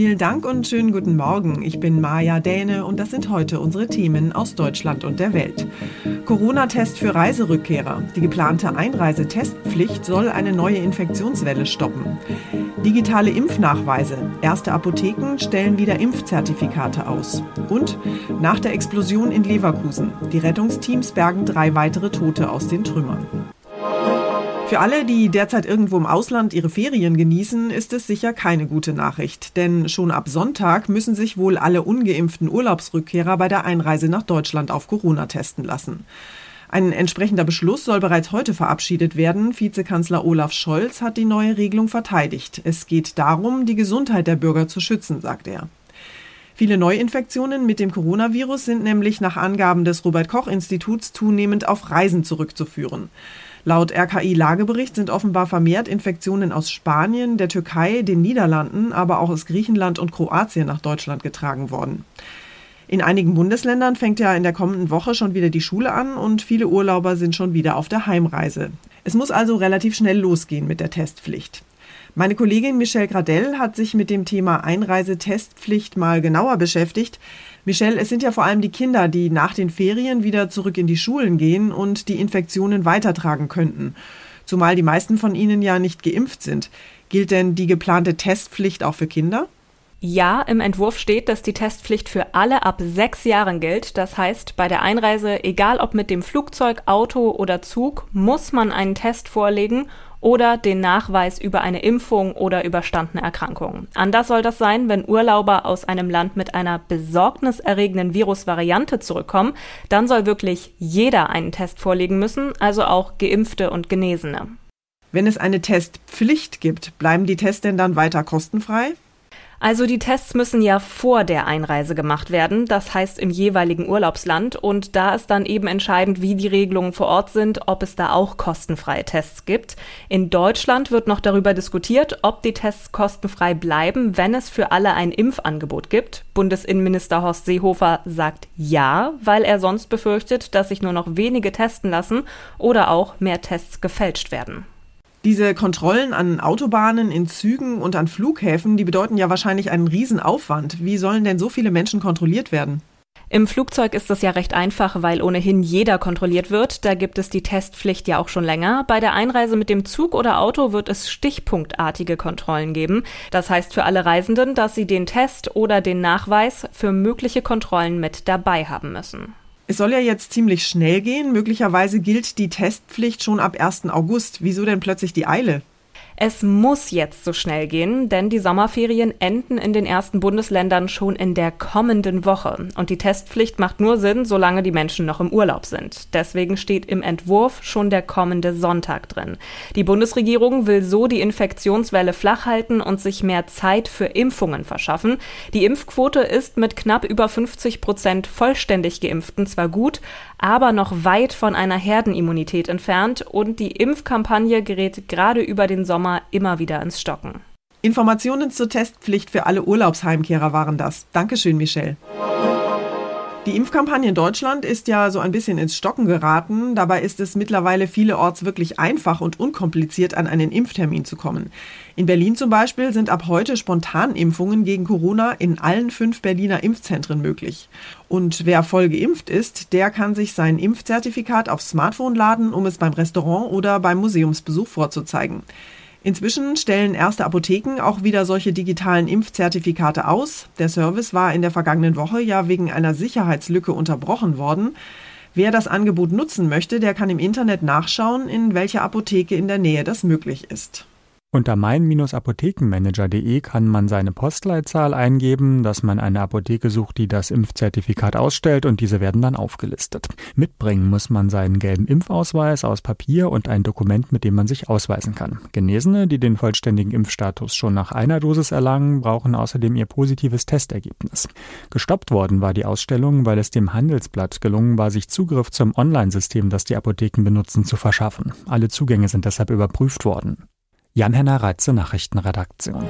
Vielen Dank und schönen guten Morgen. Ich bin Maja Däne und das sind heute unsere Themen aus Deutschland und der Welt. Corona-Test für Reiserückkehrer. Die geplante Einreisetestpflicht soll eine neue Infektionswelle stoppen. Digitale Impfnachweise. Erste Apotheken stellen wieder Impfzertifikate aus. Und nach der Explosion in Leverkusen. Die Rettungsteams bergen drei weitere Tote aus den Trümmern. Für alle, die derzeit irgendwo im Ausland ihre Ferien genießen, ist es sicher keine gute Nachricht. Denn schon ab Sonntag müssen sich wohl alle ungeimpften Urlaubsrückkehrer bei der Einreise nach Deutschland auf Corona testen lassen. Ein entsprechender Beschluss soll bereits heute verabschiedet werden. Vizekanzler Olaf Scholz hat die neue Regelung verteidigt. Es geht darum, die Gesundheit der Bürger zu schützen, sagt er. Viele Neuinfektionen mit dem Coronavirus sind nämlich nach Angaben des Robert Koch Instituts zunehmend auf Reisen zurückzuführen. Laut RKI-Lagebericht sind offenbar vermehrt Infektionen aus Spanien, der Türkei, den Niederlanden, aber auch aus Griechenland und Kroatien nach Deutschland getragen worden. In einigen Bundesländern fängt ja in der kommenden Woche schon wieder die Schule an und viele Urlauber sind schon wieder auf der Heimreise. Es muss also relativ schnell losgehen mit der Testpflicht. Meine Kollegin Michelle Gradell hat sich mit dem Thema Einreisetestpflicht mal genauer beschäftigt. Michelle, es sind ja vor allem die Kinder, die nach den Ferien wieder zurück in die Schulen gehen und die Infektionen weitertragen könnten. Zumal die meisten von ihnen ja nicht geimpft sind. Gilt denn die geplante Testpflicht auch für Kinder? Ja, im Entwurf steht, dass die Testpflicht für alle ab sechs Jahren gilt. Das heißt, bei der Einreise, egal ob mit dem Flugzeug, Auto oder Zug, muss man einen Test vorlegen oder den Nachweis über eine Impfung oder überstandene Erkrankung. Anders soll das sein, wenn Urlauber aus einem Land mit einer besorgniserregenden Virusvariante zurückkommen, dann soll wirklich jeder einen Test vorlegen müssen, also auch geimpfte und Genesene. Wenn es eine Testpflicht gibt, bleiben die Tests denn dann weiter kostenfrei? Also die Tests müssen ja vor der Einreise gemacht werden, das heißt im jeweiligen Urlaubsland. Und da ist dann eben entscheidend, wie die Regelungen vor Ort sind, ob es da auch kostenfreie Tests gibt. In Deutschland wird noch darüber diskutiert, ob die Tests kostenfrei bleiben, wenn es für alle ein Impfangebot gibt. Bundesinnenminister Horst Seehofer sagt ja, weil er sonst befürchtet, dass sich nur noch wenige testen lassen oder auch mehr Tests gefälscht werden. Diese Kontrollen an Autobahnen, in Zügen und an Flughäfen, die bedeuten ja wahrscheinlich einen Riesenaufwand. Wie sollen denn so viele Menschen kontrolliert werden? Im Flugzeug ist das ja recht einfach, weil ohnehin jeder kontrolliert wird. Da gibt es die Testpflicht ja auch schon länger. Bei der Einreise mit dem Zug oder Auto wird es stichpunktartige Kontrollen geben. Das heißt für alle Reisenden, dass sie den Test oder den Nachweis für mögliche Kontrollen mit dabei haben müssen. Es soll ja jetzt ziemlich schnell gehen. Möglicherweise gilt die Testpflicht schon ab 1. August. Wieso denn plötzlich die Eile? Es muss jetzt so schnell gehen, denn die Sommerferien enden in den ersten Bundesländern schon in der kommenden Woche. Und die Testpflicht macht nur Sinn, solange die Menschen noch im Urlaub sind. Deswegen steht im Entwurf schon der kommende Sonntag drin. Die Bundesregierung will so die Infektionswelle flach halten und sich mehr Zeit für Impfungen verschaffen. Die Impfquote ist mit knapp über 50 Prozent vollständig Geimpften zwar gut, aber noch weit von einer Herdenimmunität entfernt und die Impfkampagne gerät gerade über den Sommer immer wieder ins Stocken. Informationen zur Testpflicht für alle Urlaubsheimkehrer waren das. Dankeschön, Michelle. Die Impfkampagne in Deutschland ist ja so ein bisschen ins Stocken geraten. Dabei ist es mittlerweile vielerorts wirklich einfach und unkompliziert, an einen Impftermin zu kommen. In Berlin zum Beispiel sind ab heute Spontanimpfungen gegen Corona in allen fünf Berliner Impfzentren möglich. Und wer voll geimpft ist, der kann sich sein Impfzertifikat aufs Smartphone laden, um es beim Restaurant oder beim Museumsbesuch vorzuzeigen. Inzwischen stellen erste Apotheken auch wieder solche digitalen Impfzertifikate aus. Der Service war in der vergangenen Woche ja wegen einer Sicherheitslücke unterbrochen worden. Wer das Angebot nutzen möchte, der kann im Internet nachschauen, in welcher Apotheke in der Nähe das möglich ist. Unter mein-apothekenmanager.de kann man seine Postleitzahl eingeben, dass man eine Apotheke sucht, die das Impfzertifikat ausstellt und diese werden dann aufgelistet. Mitbringen muss man seinen gelben Impfausweis aus Papier und ein Dokument, mit dem man sich ausweisen kann. Genesene, die den vollständigen Impfstatus schon nach einer Dosis erlangen, brauchen außerdem ihr positives Testergebnis. Gestoppt worden war die Ausstellung, weil es dem Handelsblatt gelungen war, sich Zugriff zum Online-System, das die Apotheken benutzen, zu verschaffen. Alle Zugänge sind deshalb überprüft worden. Jan-Henner Reitze Nachrichtenredaktion.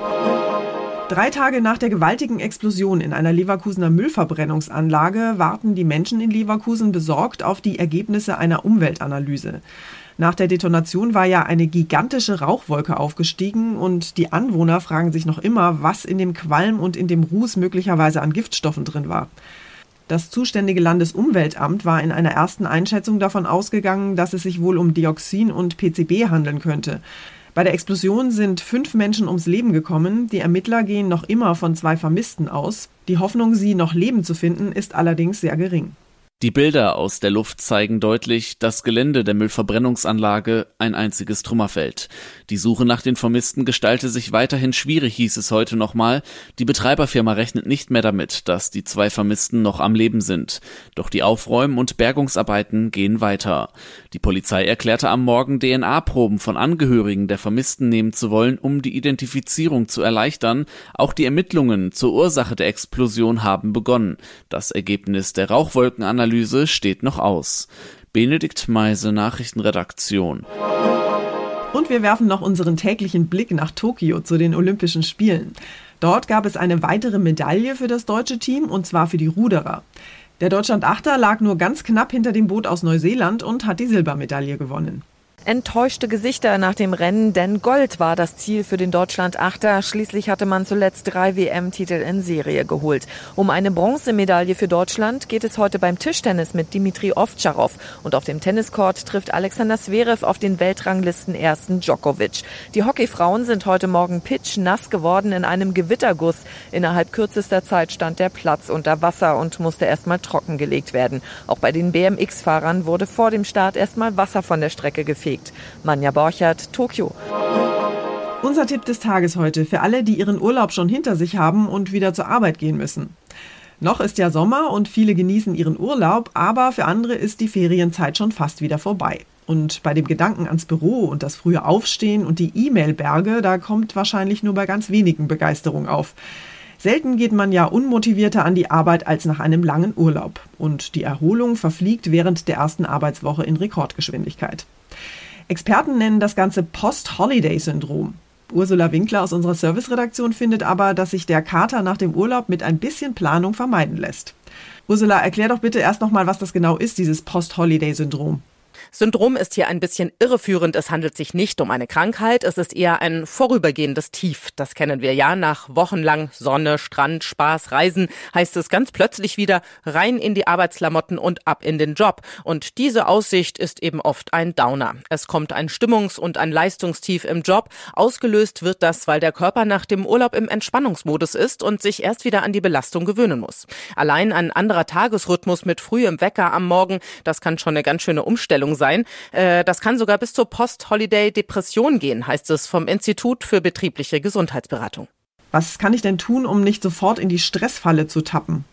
Drei Tage nach der gewaltigen Explosion in einer Leverkusener Müllverbrennungsanlage warten die Menschen in Leverkusen besorgt auf die Ergebnisse einer Umweltanalyse. Nach der Detonation war ja eine gigantische Rauchwolke aufgestiegen und die Anwohner fragen sich noch immer, was in dem Qualm und in dem Ruß möglicherweise an Giftstoffen drin war. Das zuständige Landesumweltamt war in einer ersten Einschätzung davon ausgegangen, dass es sich wohl um Dioxin und PCB handeln könnte. Bei der Explosion sind fünf Menschen ums Leben gekommen. Die Ermittler gehen noch immer von zwei Vermissten aus. Die Hoffnung, sie noch lebend zu finden, ist allerdings sehr gering. Die Bilder aus der Luft zeigen deutlich, das Gelände der Müllverbrennungsanlage ein einziges Trümmerfeld. Die Suche nach den Vermissten gestalte sich weiterhin schwierig, hieß es heute nochmal. Die Betreiberfirma rechnet nicht mehr damit, dass die zwei Vermissten noch am Leben sind. Doch die Aufräumen- und Bergungsarbeiten gehen weiter. Die Polizei erklärte am Morgen, DNA-Proben von Angehörigen der Vermissten nehmen zu wollen, um die Identifizierung zu erleichtern. Auch die Ermittlungen zur Ursache der Explosion haben begonnen. Das Ergebnis der Rauchwolkenanalyse Analyse steht noch aus. Benedikt Meise, Nachrichtenredaktion. Und wir werfen noch unseren täglichen Blick nach Tokio zu den Olympischen Spielen. Dort gab es eine weitere Medaille für das deutsche Team und zwar für die Ruderer. Der Deutschland-Achter lag nur ganz knapp hinter dem Boot aus Neuseeland und hat die Silbermedaille gewonnen. Enttäuschte Gesichter nach dem Rennen, denn Gold war das Ziel für den Deutschland-Achter. Schließlich hatte man zuletzt drei WM-Titel in Serie geholt. Um eine Bronzemedaille für Deutschland geht es heute beim Tischtennis mit Dimitri Ovtcharov. Und auf dem Tenniscourt trifft Alexander Zverev auf den Weltranglisten ersten Djokovic. Die Hockeyfrauen sind heute Morgen pitch nass geworden in einem Gewitterguss. Innerhalb kürzester Zeit stand der Platz unter Wasser und musste erstmal trockengelegt werden. Auch bei den BMX-Fahrern wurde vor dem Start erstmal Wasser von der Strecke gefegt gefegt. Manja Borchert, Tokio. Unser Tipp des Tages heute für alle, die ihren Urlaub schon hinter sich haben und wieder zur Arbeit gehen müssen. Noch ist ja Sommer und viele genießen ihren Urlaub, aber für andere ist die Ferienzeit schon fast wieder vorbei. Und bei dem Gedanken ans Büro und das frühe Aufstehen und die E-Mail-Berge, da kommt wahrscheinlich nur bei ganz wenigen Begeisterung auf. Selten geht man ja unmotivierter an die Arbeit als nach einem langen Urlaub. Und die Erholung verfliegt während der ersten Arbeitswoche in Rekordgeschwindigkeit. Experten nennen das Ganze Post-Holiday-Syndrom. Ursula Winkler aus unserer Serviceredaktion findet aber, dass sich der Kater nach dem Urlaub mit ein bisschen Planung vermeiden lässt. Ursula, erklär doch bitte erst nochmal, was das genau ist, dieses Post-Holiday-Syndrom. Syndrom ist hier ein bisschen irreführend. Es handelt sich nicht um eine Krankheit. Es ist eher ein vorübergehendes Tief. Das kennen wir ja. Nach wochenlang Sonne, Strand, Spaß, Reisen heißt es ganz plötzlich wieder rein in die Arbeitsklamotten und ab in den Job. Und diese Aussicht ist eben oft ein Downer. Es kommt ein Stimmungs- und ein Leistungstief im Job. Ausgelöst wird das, weil der Körper nach dem Urlaub im Entspannungsmodus ist und sich erst wieder an die Belastung gewöhnen muss. Allein ein anderer Tagesrhythmus mit frühem Wecker am Morgen, das kann schon eine ganz schöne Umstellung sein. Äh, das kann sogar bis zur Post-Holiday-Depression gehen, heißt es vom Institut für betriebliche Gesundheitsberatung. Was kann ich denn tun, um nicht sofort in die Stressfalle zu tappen?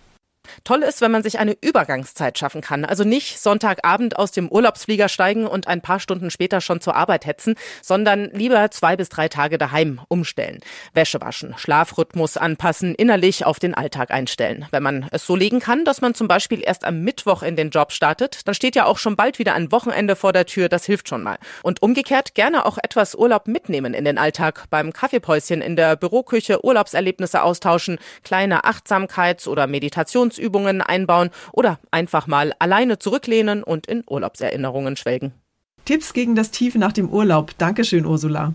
Toll ist, wenn man sich eine Übergangszeit schaffen kann. Also nicht Sonntagabend aus dem Urlaubsflieger steigen und ein paar Stunden später schon zur Arbeit hetzen, sondern lieber zwei bis drei Tage daheim umstellen. Wäsche waschen, Schlafrhythmus anpassen, innerlich auf den Alltag einstellen. Wenn man es so legen kann, dass man zum Beispiel erst am Mittwoch in den Job startet, dann steht ja auch schon bald wieder ein Wochenende vor der Tür. Das hilft schon mal. Und umgekehrt gerne auch etwas Urlaub mitnehmen in den Alltag. Beim Kaffeepäuschen in der Büroküche Urlaubserlebnisse austauschen, kleine Achtsamkeits- oder Meditations Übungen einbauen oder einfach mal alleine zurücklehnen und in Urlaubserinnerungen schwelgen. Tipps gegen das Tief nach dem Urlaub. Dankeschön, Ursula.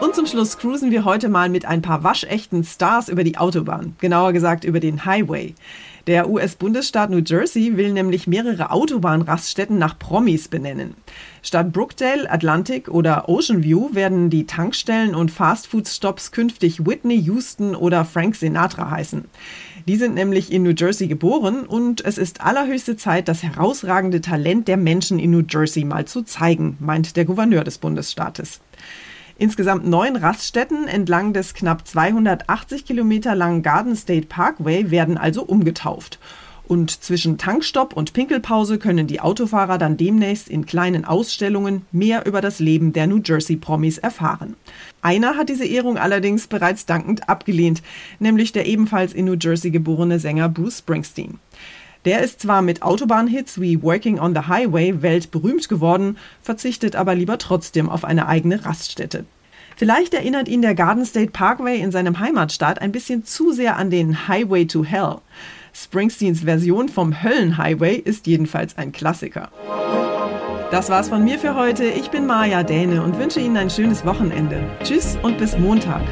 Und zum Schluss cruisen wir heute mal mit ein paar waschechten Stars über die Autobahn, genauer gesagt über den Highway. Der US-Bundesstaat New Jersey will nämlich mehrere Autobahnraststätten nach Promis benennen. Statt Brookdale, Atlantic oder Ocean View werden die Tankstellen und Fastfood-Stops künftig Whitney Houston oder Frank Sinatra heißen. Die sind nämlich in New Jersey geboren und es ist allerhöchste Zeit, das herausragende Talent der Menschen in New Jersey mal zu zeigen, meint der Gouverneur des Bundesstaates. Insgesamt neun Raststätten entlang des knapp 280 Kilometer langen Garden State Parkway werden also umgetauft. Und zwischen Tankstopp und Pinkelpause können die Autofahrer dann demnächst in kleinen Ausstellungen mehr über das Leben der New Jersey Promis erfahren. Einer hat diese Ehrung allerdings bereits dankend abgelehnt, nämlich der ebenfalls in New Jersey geborene Sänger Bruce Springsteen. Der ist zwar mit Autobahnhits wie Working on the Highway weltberühmt geworden, verzichtet aber lieber trotzdem auf eine eigene Raststätte. Vielleicht erinnert ihn der Garden State Parkway in seinem Heimatstaat ein bisschen zu sehr an den Highway to Hell. Springsteens Version vom Höllenhighway ist jedenfalls ein Klassiker. Das war's von mir für heute. Ich bin Maja Däne und wünsche Ihnen ein schönes Wochenende. Tschüss und bis Montag.